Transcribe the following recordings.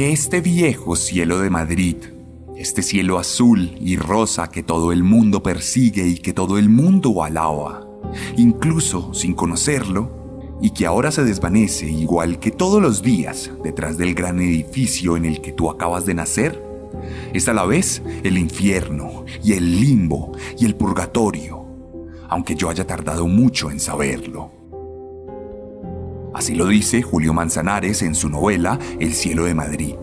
Porque este viejo cielo de Madrid, este cielo azul y rosa que todo el mundo persigue y que todo el mundo alaba, incluso sin conocerlo, y que ahora se desvanece igual que todos los días detrás del gran edificio en el que tú acabas de nacer, es a la vez el infierno y el limbo y el purgatorio, aunque yo haya tardado mucho en saberlo. Así lo dice Julio Manzanares en su novela El cielo de Madrid,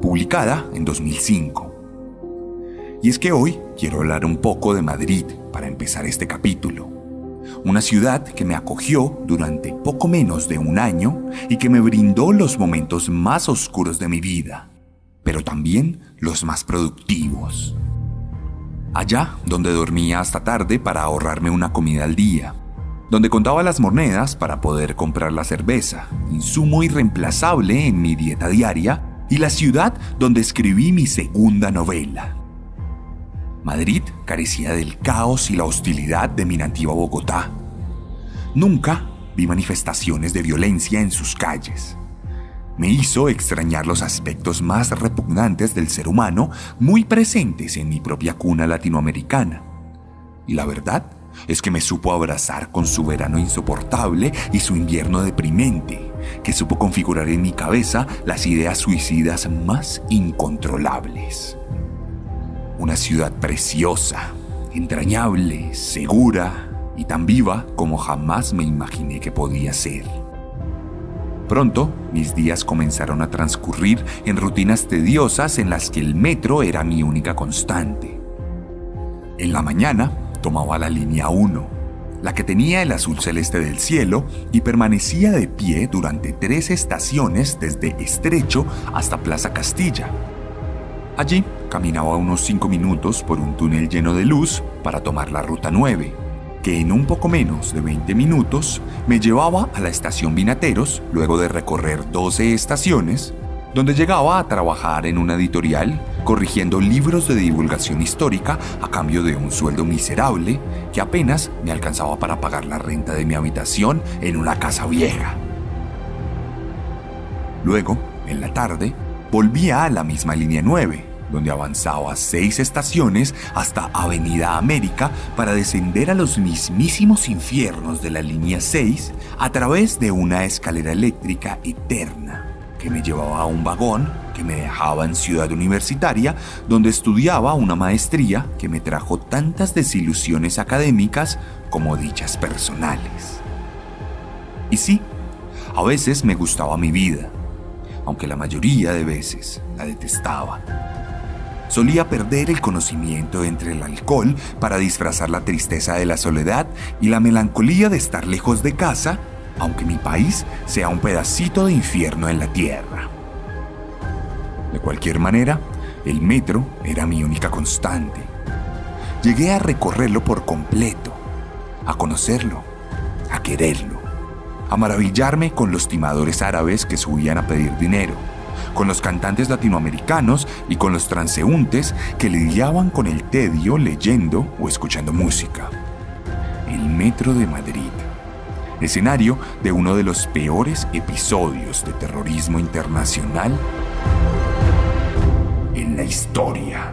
publicada en 2005. Y es que hoy quiero hablar un poco de Madrid para empezar este capítulo. Una ciudad que me acogió durante poco menos de un año y que me brindó los momentos más oscuros de mi vida, pero también los más productivos. Allá donde dormía hasta tarde para ahorrarme una comida al día donde contaba las monedas para poder comprar la cerveza, insumo irreemplazable en mi dieta diaria, y la ciudad donde escribí mi segunda novela. Madrid carecía del caos y la hostilidad de mi nativa Bogotá. Nunca vi manifestaciones de violencia en sus calles. Me hizo extrañar los aspectos más repugnantes del ser humano muy presentes en mi propia cuna latinoamericana. Y la verdad es que me supo abrazar con su verano insoportable y su invierno deprimente, que supo configurar en mi cabeza las ideas suicidas más incontrolables. Una ciudad preciosa, entrañable, segura y tan viva como jamás me imaginé que podía ser. Pronto, mis días comenzaron a transcurrir en rutinas tediosas en las que el metro era mi única constante. En la mañana, tomaba la línea 1, la que tenía el azul celeste del cielo y permanecía de pie durante tres estaciones desde Estrecho hasta Plaza Castilla. Allí caminaba unos 5 minutos por un túnel lleno de luz para tomar la ruta 9, que en un poco menos de 20 minutos me llevaba a la estación Vinateros luego de recorrer 12 estaciones donde llegaba a trabajar en una editorial corrigiendo libros de divulgación histórica a cambio de un sueldo miserable que apenas me alcanzaba para pagar la renta de mi habitación en una casa vieja. Luego, en la tarde, volvía a la misma línea 9, donde avanzaba seis estaciones hasta Avenida América para descender a los mismísimos infiernos de la línea 6 a través de una escalera eléctrica eterna que me llevaba a un vagón que me dejaba en Ciudad Universitaria, donde estudiaba una maestría que me trajo tantas desilusiones académicas como dichas personales. Y sí, a veces me gustaba mi vida, aunque la mayoría de veces la detestaba. Solía perder el conocimiento entre el alcohol para disfrazar la tristeza de la soledad y la melancolía de estar lejos de casa aunque mi país sea un pedacito de infierno en la tierra. De cualquier manera, el metro era mi única constante. Llegué a recorrerlo por completo, a conocerlo, a quererlo, a maravillarme con los timadores árabes que subían a pedir dinero, con los cantantes latinoamericanos y con los transeúntes que lidiaban con el tedio leyendo o escuchando música. El metro de Madrid escenario de uno de los peores episodios de terrorismo internacional en la historia.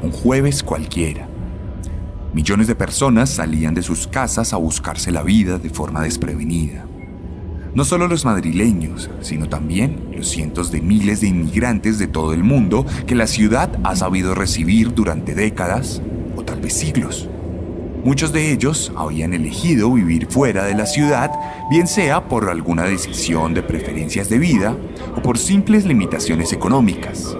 Un jueves cualquiera. Millones de personas salían de sus casas a buscarse la vida de forma desprevenida. No solo los madrileños, sino también los cientos de miles de inmigrantes de todo el mundo que la ciudad ha sabido recibir durante décadas o tal vez siglos. Muchos de ellos habían elegido vivir fuera de la ciudad, bien sea por alguna decisión de preferencias de vida o por simples limitaciones económicas.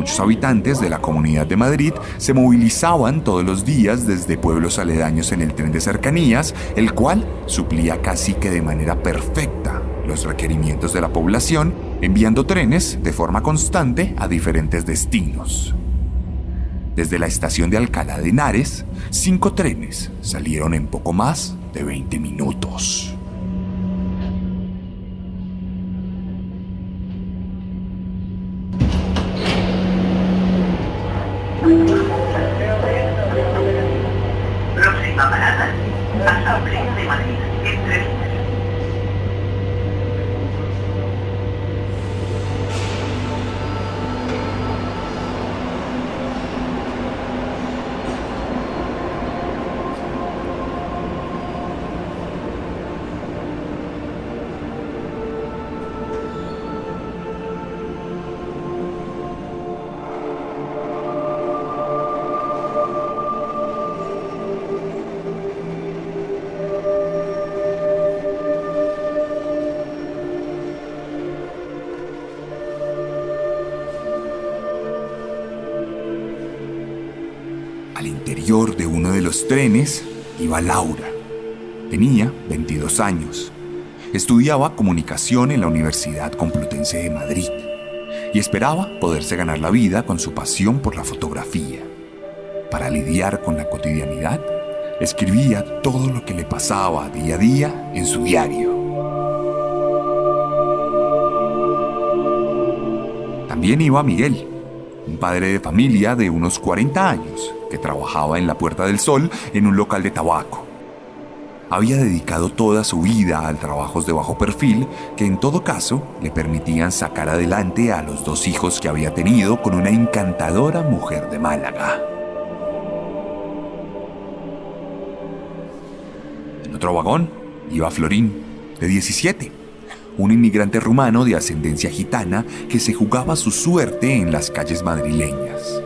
Muchos habitantes de la Comunidad de Madrid se movilizaban todos los días desde pueblos aledaños en el tren de cercanías, el cual suplía casi que de manera perfecta los requerimientos de la población, enviando trenes de forma constante a diferentes destinos. Desde la estación de Alcalá de Henares, cinco trenes salieron en poco más de 20 minutos. De uno de los trenes iba Laura. Tenía 22 años. Estudiaba comunicación en la Universidad Complutense de Madrid y esperaba poderse ganar la vida con su pasión por la fotografía. Para lidiar con la cotidianidad, escribía todo lo que le pasaba día a día en su diario. También iba Miguel, un padre de familia de unos 40 años que trabajaba en la Puerta del Sol en un local de tabaco. Había dedicado toda su vida a trabajos de bajo perfil que en todo caso le permitían sacar adelante a los dos hijos que había tenido con una encantadora mujer de Málaga. En otro vagón iba Florín, de 17, un inmigrante rumano de ascendencia gitana que se jugaba su suerte en las calles madrileñas.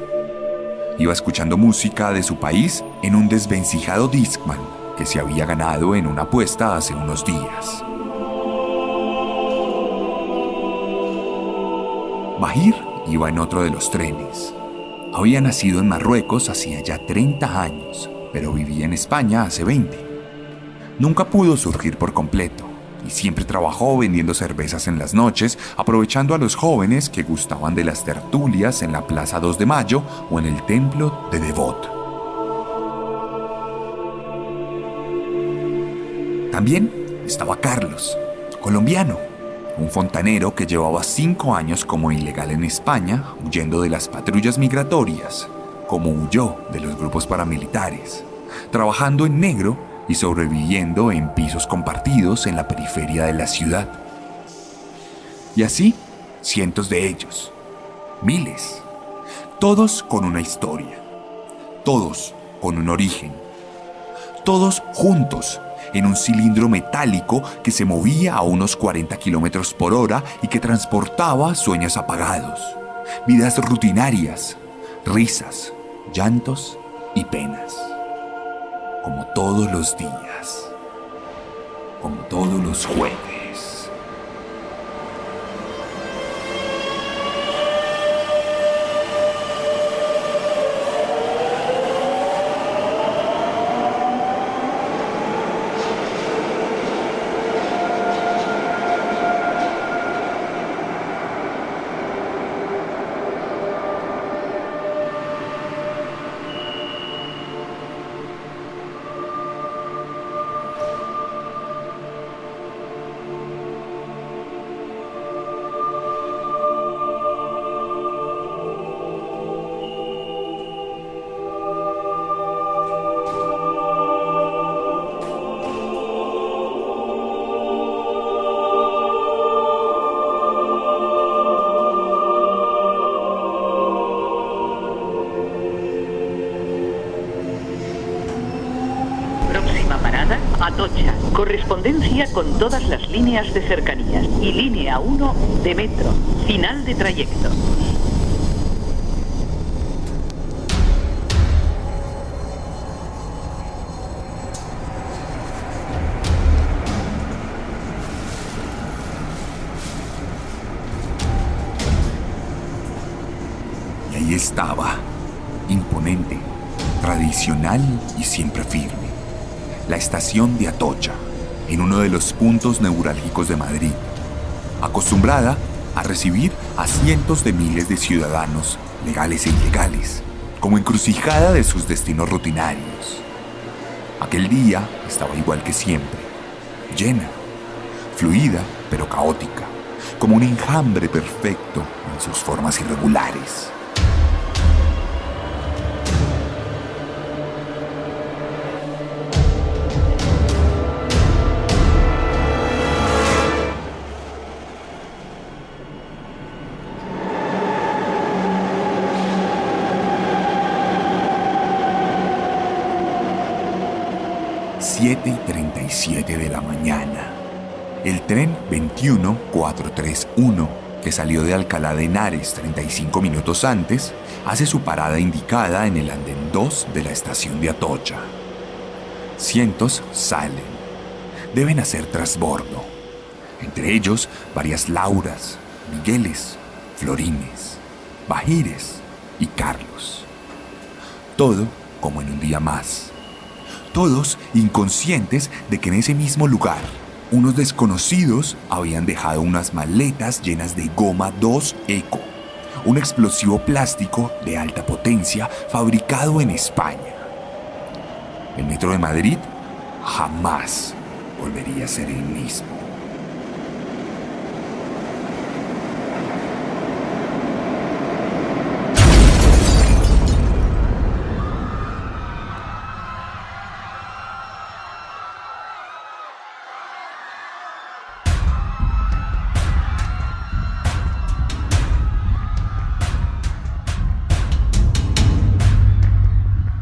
Iba escuchando música de su país en un desvencijado Discman que se había ganado en una apuesta hace unos días. Bahir iba en otro de los trenes. Había nacido en Marruecos hacía ya 30 años, pero vivía en España hace 20. Nunca pudo surgir por completo y siempre trabajó vendiendo cervezas en las noches, aprovechando a los jóvenes que gustaban de las tertulias en la Plaza 2 de Mayo o en el templo de Devot. También estaba Carlos, colombiano, un fontanero que llevaba cinco años como ilegal en España, huyendo de las patrullas migratorias, como huyó de los grupos paramilitares, trabajando en negro y sobreviviendo en pisos compartidos en la periferia de la ciudad. Y así, cientos de ellos, miles, todos con una historia, todos con un origen, todos juntos en un cilindro metálico que se movía a unos 40 kilómetros por hora y que transportaba sueños apagados, vidas rutinarias, risas, llantos y penas. Como todos los días, como todos los jueves. Correspondencia con todas las líneas de cercanías. Y línea 1 de metro. Final de trayecto. Y ahí estaba, imponente, tradicional y siempre firme, la estación de Atocha, en uno de los puntos neurálgicos de Madrid, acostumbrada a recibir a cientos de miles de ciudadanos, legales e ilegales, como encrucijada de sus destinos rutinarios. Aquel día estaba igual que siempre, llena, fluida pero caótica, como un enjambre perfecto en sus formas irregulares. Y 37 de la mañana. El tren 21431, que salió de Alcalá de Henares 35 minutos antes, hace su parada indicada en el andén 2 de la estación de Atocha. Cientos salen. Deben hacer trasbordo. Entre ellos, varias Lauras, Migueles, Florines, Bajires y Carlos. Todo como en un día más. Todos inconscientes de que en ese mismo lugar unos desconocidos habían dejado unas maletas llenas de goma 2 Eco, un explosivo plástico de alta potencia fabricado en España. El metro de Madrid jamás volvería a ser el mismo.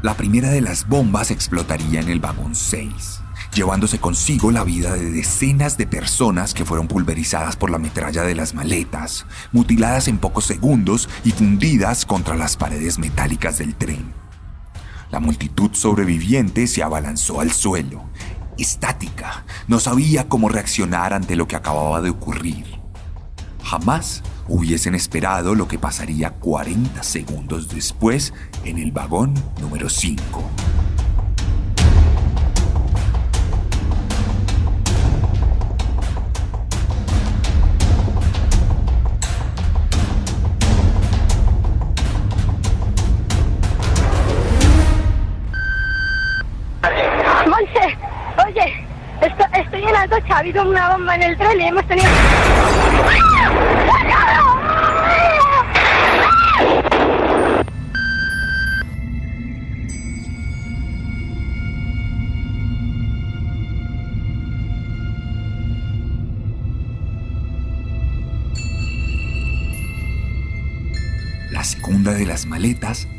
La primera de las bombas explotaría en el vagón 6, llevándose consigo la vida de decenas de personas que fueron pulverizadas por la metralla de las maletas, mutiladas en pocos segundos y fundidas contra las paredes metálicas del tren. La multitud sobreviviente se abalanzó al suelo, estática, no sabía cómo reaccionar ante lo que acababa de ocurrir. Jamás hubiesen esperado lo que pasaría 40 segundos después en el vagón número 5. Monse, oye, esto- estoy en Atocha, ha habido una bomba en el tren y hemos tenido... La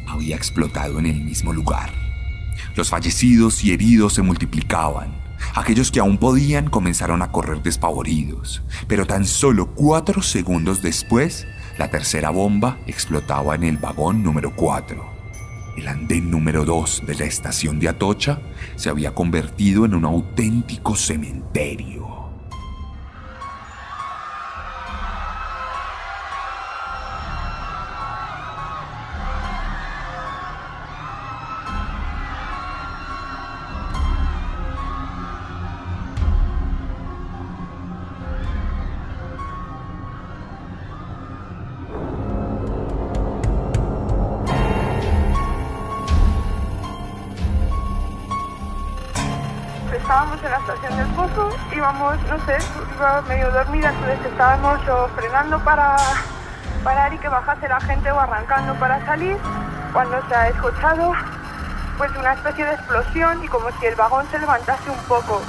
había explotado en el mismo lugar. Los fallecidos y heridos se multiplicaban. Aquellos que aún podían comenzaron a correr despavoridos, pero tan solo cuatro segundos después, la tercera bomba explotaba en el vagón número 4. El andén número 2 de la estación de Atocha se había convertido en un auténtico cementerio. La estación del pozo, íbamos, no sé, iba medio dormida, entonces estábamos frenando para parar y que bajase la gente o arrancando para salir, cuando se ha escuchado pues una especie de explosión y como si el vagón se levantase un poco.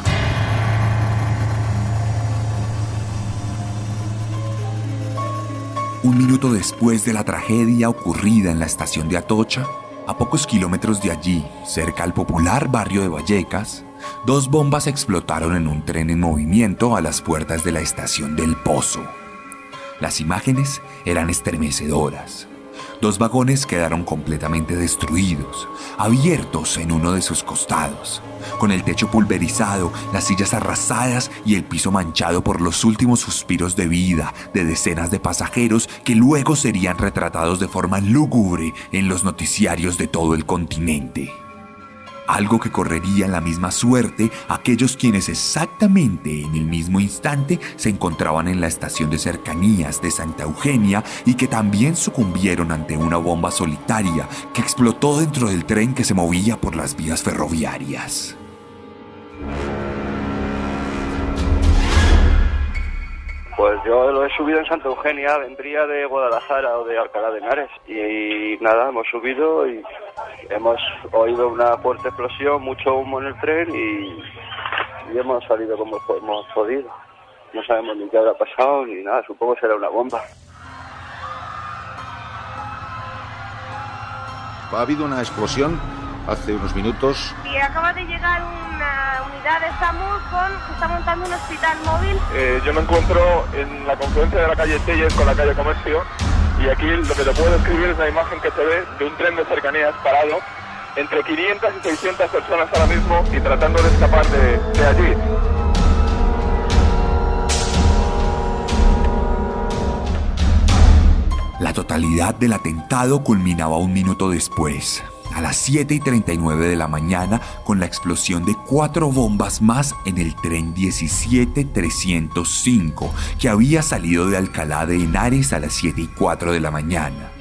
Un minuto después de la tragedia ocurrida en la estación de Atocha, a pocos kilómetros de allí, cerca al popular barrio de Vallecas, dos bombas explotaron en un tren en movimiento a las puertas de la estación del Pozo. Las imágenes eran estremecedoras. Dos vagones quedaron completamente destruidos, abiertos en uno de sus costados, con el techo pulverizado, las sillas arrasadas y el piso manchado por los últimos suspiros de vida de decenas de pasajeros que luego serían retratados de forma lúgubre en los noticiarios de todo el continente algo que correría la misma suerte aquellos quienes exactamente en el mismo instante se encontraban en la estación de cercanías de Santa Eugenia y que también sucumbieron ante una bomba solitaria que explotó dentro del tren que se movía por las vías ferroviarias. Pues yo lo he subido en Santa Eugenia, vendría de Guadalajara o de Alcalá de Henares. Y nada, hemos subido y hemos oído una fuerte explosión, mucho humo en el tren y, hemos salido como hemos podido. No sabemos ni qué habrá pasado ni nada, supongo será una bomba. Ha habido una explosión hace unos minutos. Y acaba de llegar una unidad de SAMUR con, que está montando un hospital móvil. Eh, yo me encuentro en la confluencia de la calle Telles con la calle Comercio y aquí lo que te puedo describir es una imagen que se ve de un tren de cercanías parado entre 500 y 600 personas ahora mismo y tratando de escapar de, de allí. La totalidad del atentado culminaba un minuto después, a las 7 y 39 de la mañana, con la explosión de cuatro bombas más en el tren 17305, que había salido de Alcalá de Henares a las 7 y 4 de la mañana.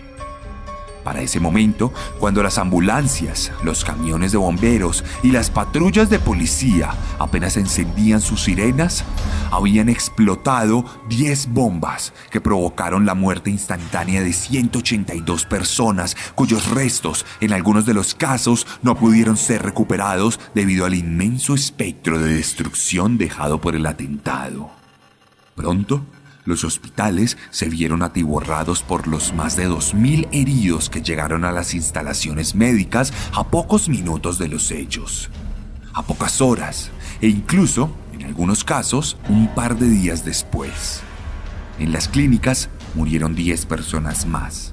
Para ese momento, cuando las ambulancias, los camiones de bomberos y las patrullas de policía apenas encendían sus sirenas, habían explotado 10 bombas que provocaron la muerte instantánea de 182 personas cuyos restos, en algunos de los casos, no pudieron ser recuperados debido al inmenso espectro de destrucción dejado por el atentado. Pronto, los hospitales se vieron atiborrados por los más de 2.000 heridos que llegaron a las instalaciones médicas a pocos minutos de los hechos, a pocas horas e incluso, en algunos casos, un par de días después. En las clínicas murieron 10 personas más.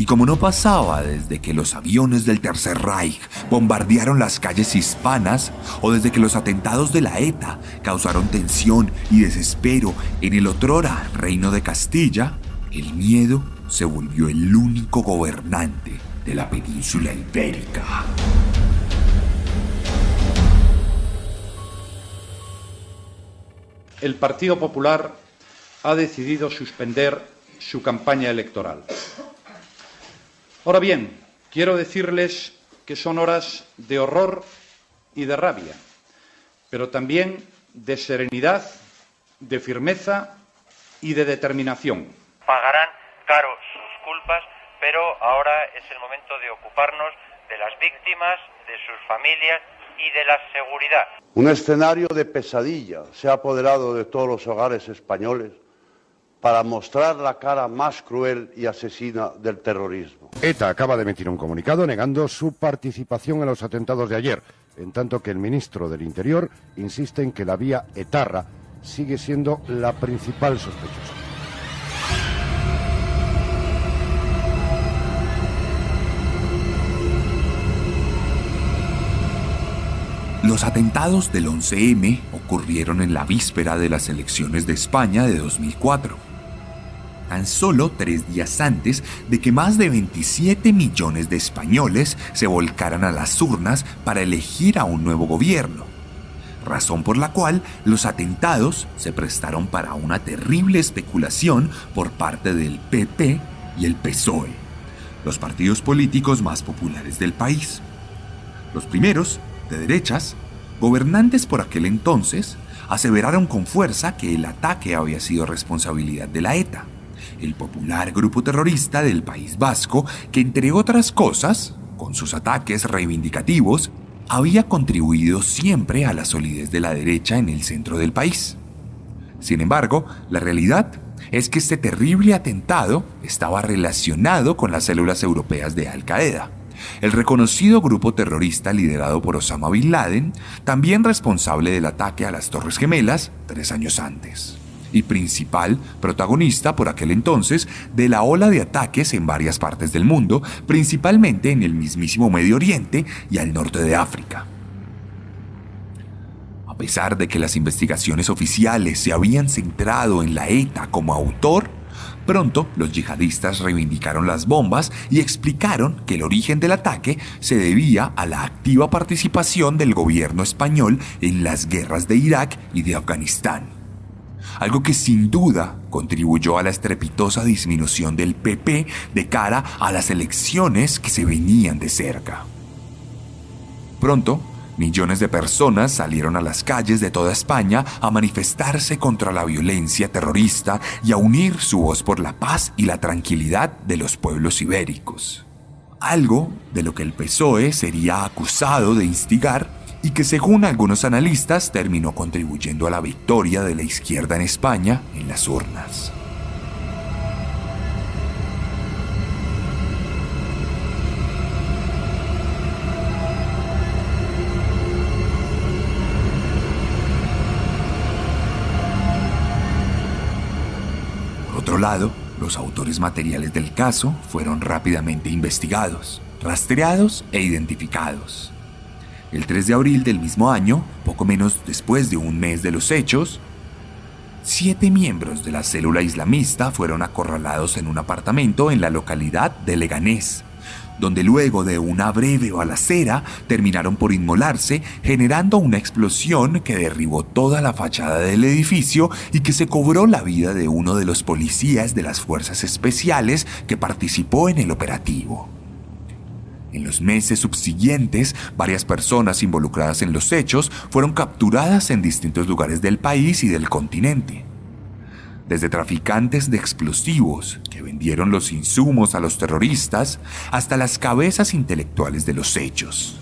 Y como no pasaba desde que los aviones del Tercer Reich bombardearon las calles hispanas o desde que los atentados de la ETA causaron tensión y desespero en el otrora reino de Castilla, el miedo se volvió el único gobernante de la península ibérica. El Partido Popular ha decidido suspender su campaña electoral. Ahora bien, quiero decirles que son horas de horror y de rabia, pero también de serenidad, de firmeza y de determinación. Pagarán caro sus culpas, pero ahora es el momento de ocuparnos de las víctimas, de sus familias y de la seguridad. Un escenario de pesadilla se ha apoderado de todos los hogares españoles para mostrar la cara más cruel y asesina del terrorismo. ETA acaba de emitir un comunicado negando su participación en los atentados de ayer, en tanto que el ministro del Interior insiste en que la vía etarra sigue siendo la principal sospechosa. Los atentados del 11M ocurrieron en la víspera de las elecciones de España de 2004, tan solo tres días antes de que más de 27 millones de españoles se volcaran a las urnas para elegir a un nuevo gobierno, razón por la cual los atentados se prestaron para una terrible especulación por parte del PP y el PSOE, los partidos políticos más populares del país. Los primeros de derechas, gobernantes por aquel entonces, aseveraron con fuerza que el ataque había sido responsabilidad de la ETA, el popular grupo terrorista del País Vasco que, entre otras cosas, con sus ataques reivindicativos, había contribuido siempre a la solidez de la derecha en el centro del país. Sin embargo, la realidad es que este terrible atentado estaba relacionado con las células europeas de Al Qaeda el reconocido grupo terrorista liderado por Osama Bin Laden, también responsable del ataque a las Torres Gemelas tres años antes, y principal protagonista por aquel entonces de la ola de ataques en varias partes del mundo, principalmente en el mismísimo Medio Oriente y al norte de África. A pesar de que las investigaciones oficiales se habían centrado en la ETA como autor, Pronto, los yihadistas reivindicaron las bombas y explicaron que el origen del ataque se debía a la activa participación del gobierno español en las guerras de Irak y de Afganistán. Algo que sin duda contribuyó a la estrepitosa disminución del PP de cara a las elecciones que se venían de cerca. Pronto, Millones de personas salieron a las calles de toda España a manifestarse contra la violencia terrorista y a unir su voz por la paz y la tranquilidad de los pueblos ibéricos. Algo de lo que el PSOE sería acusado de instigar y que según algunos analistas terminó contribuyendo a la victoria de la izquierda en España en las urnas. otro lado, los autores materiales del caso fueron rápidamente investigados, rastreados e identificados. El 3 de abril del mismo año, poco menos después de un mes de los hechos, siete miembros de la célula islamista fueron acorralados en un apartamento en la localidad de Leganés, donde luego de una breve balacera terminaron por inmolarse, generando una explosión que derribó toda la fachada del edificio y que se cobró la vida de uno de los policías de las fuerzas especiales que participó en el operativo. En los meses subsiguientes, varias personas involucradas en los hechos fueron capturadas en distintos lugares del país y del continente desde traficantes de explosivos que vendieron los insumos a los terroristas hasta las cabezas intelectuales de los hechos.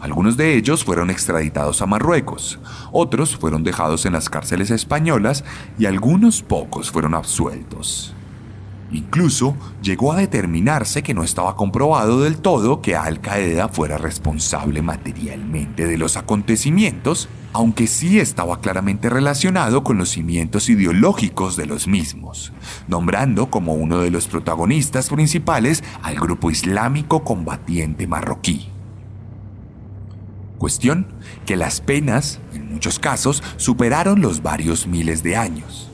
Algunos de ellos fueron extraditados a Marruecos, otros fueron dejados en las cárceles españolas y algunos pocos fueron absueltos. Incluso llegó a determinarse que no estaba comprobado del todo que Al Qaeda fuera responsable materialmente de los acontecimientos, aunque sí estaba claramente relacionado con los cimientos ideológicos de los mismos, nombrando como uno de los protagonistas principales al grupo islámico combatiente marroquí. Cuestión que las penas, en muchos casos, superaron los varios miles de años.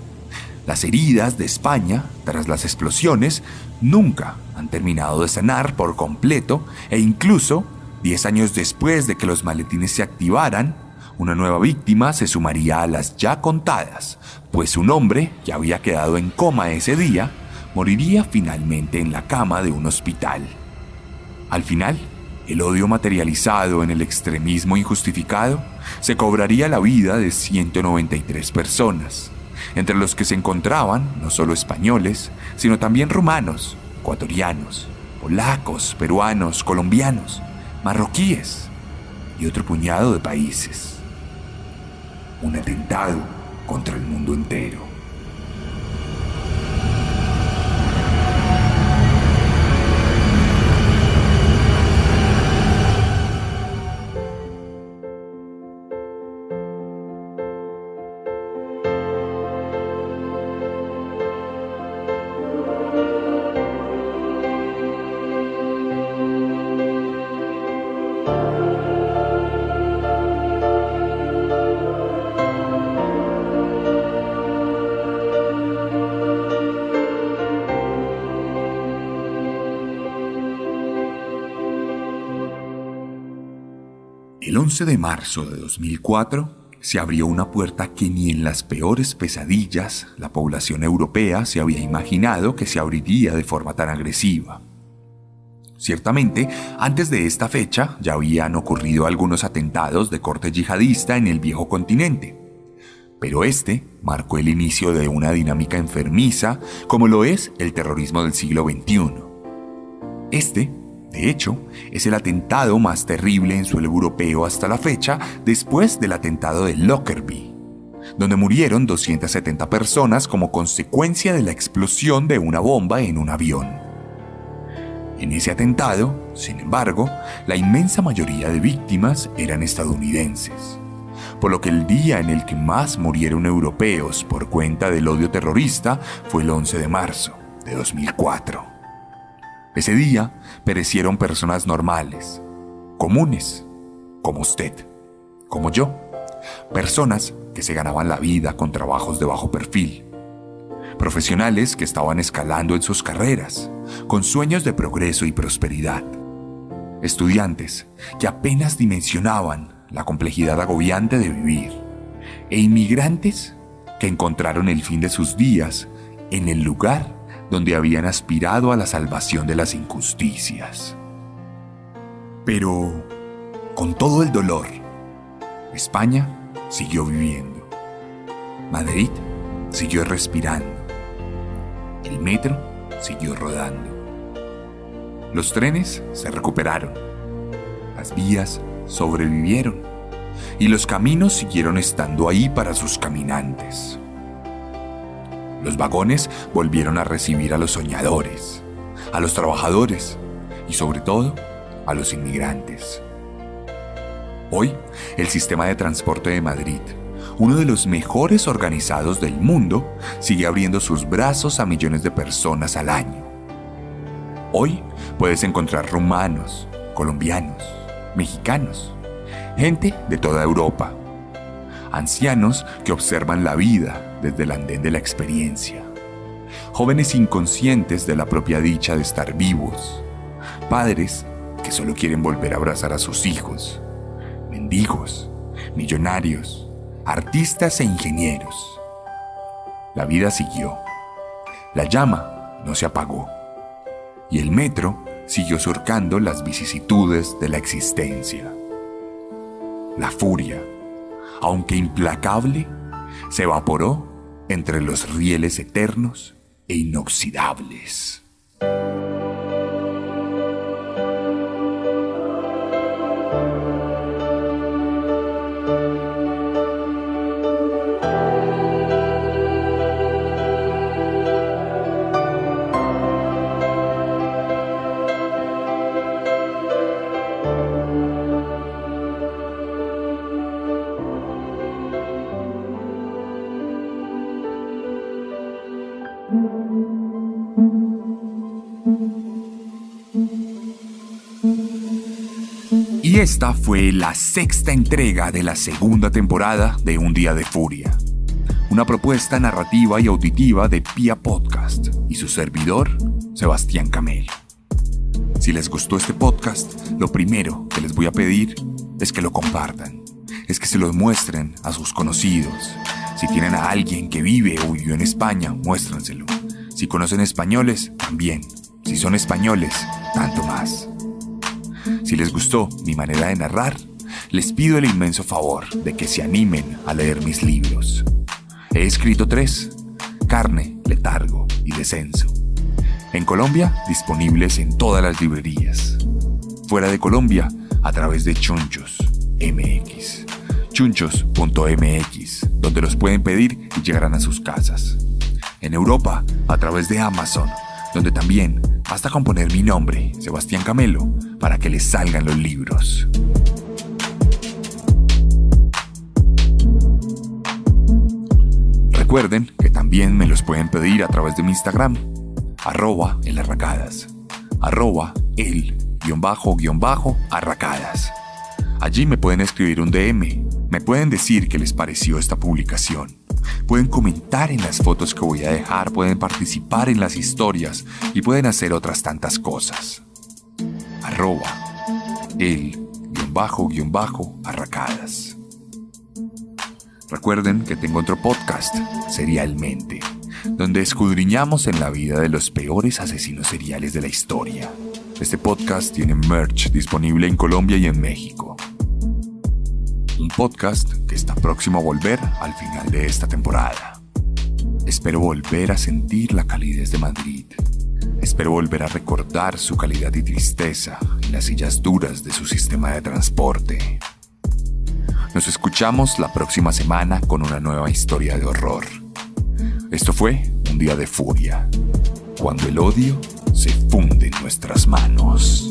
Las heridas de España, tras las explosiones, nunca han terminado de sanar por completo e incluso, diez años después de que los maletines se activaran, una nueva víctima se sumaría a las ya contadas, pues un hombre, que había quedado en coma ese día, moriría finalmente en la cama de un hospital. Al final, el odio materializado en el extremismo injustificado se cobraría la vida de 193 personas, entre los que se encontraban no solo españoles, sino también rumanos, ecuatorianos, polacos, peruanos, colombianos, marroquíes y otro puñado de países. Un atentado contra el mundo entero. 11 de marzo de 2004 se abrió una puerta que ni en las peores pesadillas la población europea se había imaginado que se abriría de forma tan agresiva. Ciertamente, antes de esta fecha ya habían ocurrido algunos atentados de corte yihadista en el viejo continente, pero este marcó el inicio de una dinámica enfermiza como lo es el terrorismo del siglo XXI. Este de hecho, es el atentado más terrible en suelo europeo hasta la fecha después del atentado de Lockerbie, donde murieron 270 personas como consecuencia de la explosión de una bomba en un avión. En ese atentado, sin embargo, la inmensa mayoría de víctimas eran estadounidenses, por lo que el día en el que más murieron europeos por cuenta del odio terrorista fue el 11 de marzo de 2004. Ese día perecieron personas normales, comunes, como usted, como yo, personas que se ganaban la vida con trabajos de bajo perfil, profesionales que estaban escalando en sus carreras, con sueños de progreso y prosperidad, estudiantes que apenas dimensionaban la complejidad agobiante de vivir, e inmigrantes que encontraron el fin de sus días en el lugar donde habían aspirado a la salvación de las injusticias. Pero, con todo el dolor, España siguió viviendo. Madrid siguió respirando. El metro siguió rodando. Los trenes se recuperaron. Las vías sobrevivieron. Y los caminos siguieron estando ahí para sus caminantes. Los vagones volvieron a recibir a los soñadores, a los trabajadores y sobre todo a los inmigrantes. Hoy, el sistema de transporte de Madrid, uno de los mejores organizados del mundo, sigue abriendo sus brazos a millones de personas al año. Hoy puedes encontrar rumanos, colombianos, mexicanos, gente de toda Europa, ancianos que observan la vida desde el andén de la experiencia. Jóvenes inconscientes de la propia dicha de estar vivos. Padres que solo quieren volver a abrazar a sus hijos. Mendigos, millonarios, artistas e ingenieros. La vida siguió. La llama no se apagó. Y el metro siguió surcando las vicisitudes de la existencia. La furia, aunque implacable, se evaporó entre los rieles eternos e inoxidables. Esta fue la sexta entrega de la segunda temporada de Un Día de Furia. Una propuesta narrativa y auditiva de Pia Podcast y su servidor, Sebastián Camel. Si les gustó este podcast, lo primero que les voy a pedir es que lo compartan, es que se lo muestren a sus conocidos. Si tienen a alguien que vive o vivió en España, muéstrenselo. Si conocen españoles, también. Si son españoles, tanto más. Si les gustó mi manera de narrar, les pido el inmenso favor de que se animen a leer mis libros. He escrito tres, Carne, Letargo y Descenso. En Colombia, disponibles en todas las librerías. Fuera de Colombia, a través de Chunchos MX. Chunchos.mx, donde los pueden pedir y llegarán a sus casas. En Europa, a través de Amazon, donde también basta con poner mi nombre, Sebastián Camelo, para que les salgan los libros. Recuerden que también me los pueden pedir a través de mi Instagram, arroba elarracadas, arroba el guion bajo guion bajo arracadas. Allí me pueden escribir un DM, me pueden decir qué les pareció esta publicación. Pueden comentar en las fotos que voy a dejar, pueden participar en las historias y pueden hacer otras tantas cosas. Arroba el guion bajo guion bajo arracadas. Recuerden que tengo otro podcast, Serialmente, donde escudriñamos en la vida de los peores asesinos seriales de la historia. Este podcast tiene merch disponible en Colombia y en México. Un podcast que está próximo a volver al final de esta temporada. Espero volver a sentir la calidez de Madrid. Espero volver a recordar su calidad y tristeza en las sillas duras de su sistema de transporte. Nos escuchamos la próxima semana con una nueva historia de horror. Esto fue un día de furia, cuando el odio se funde en nuestras manos.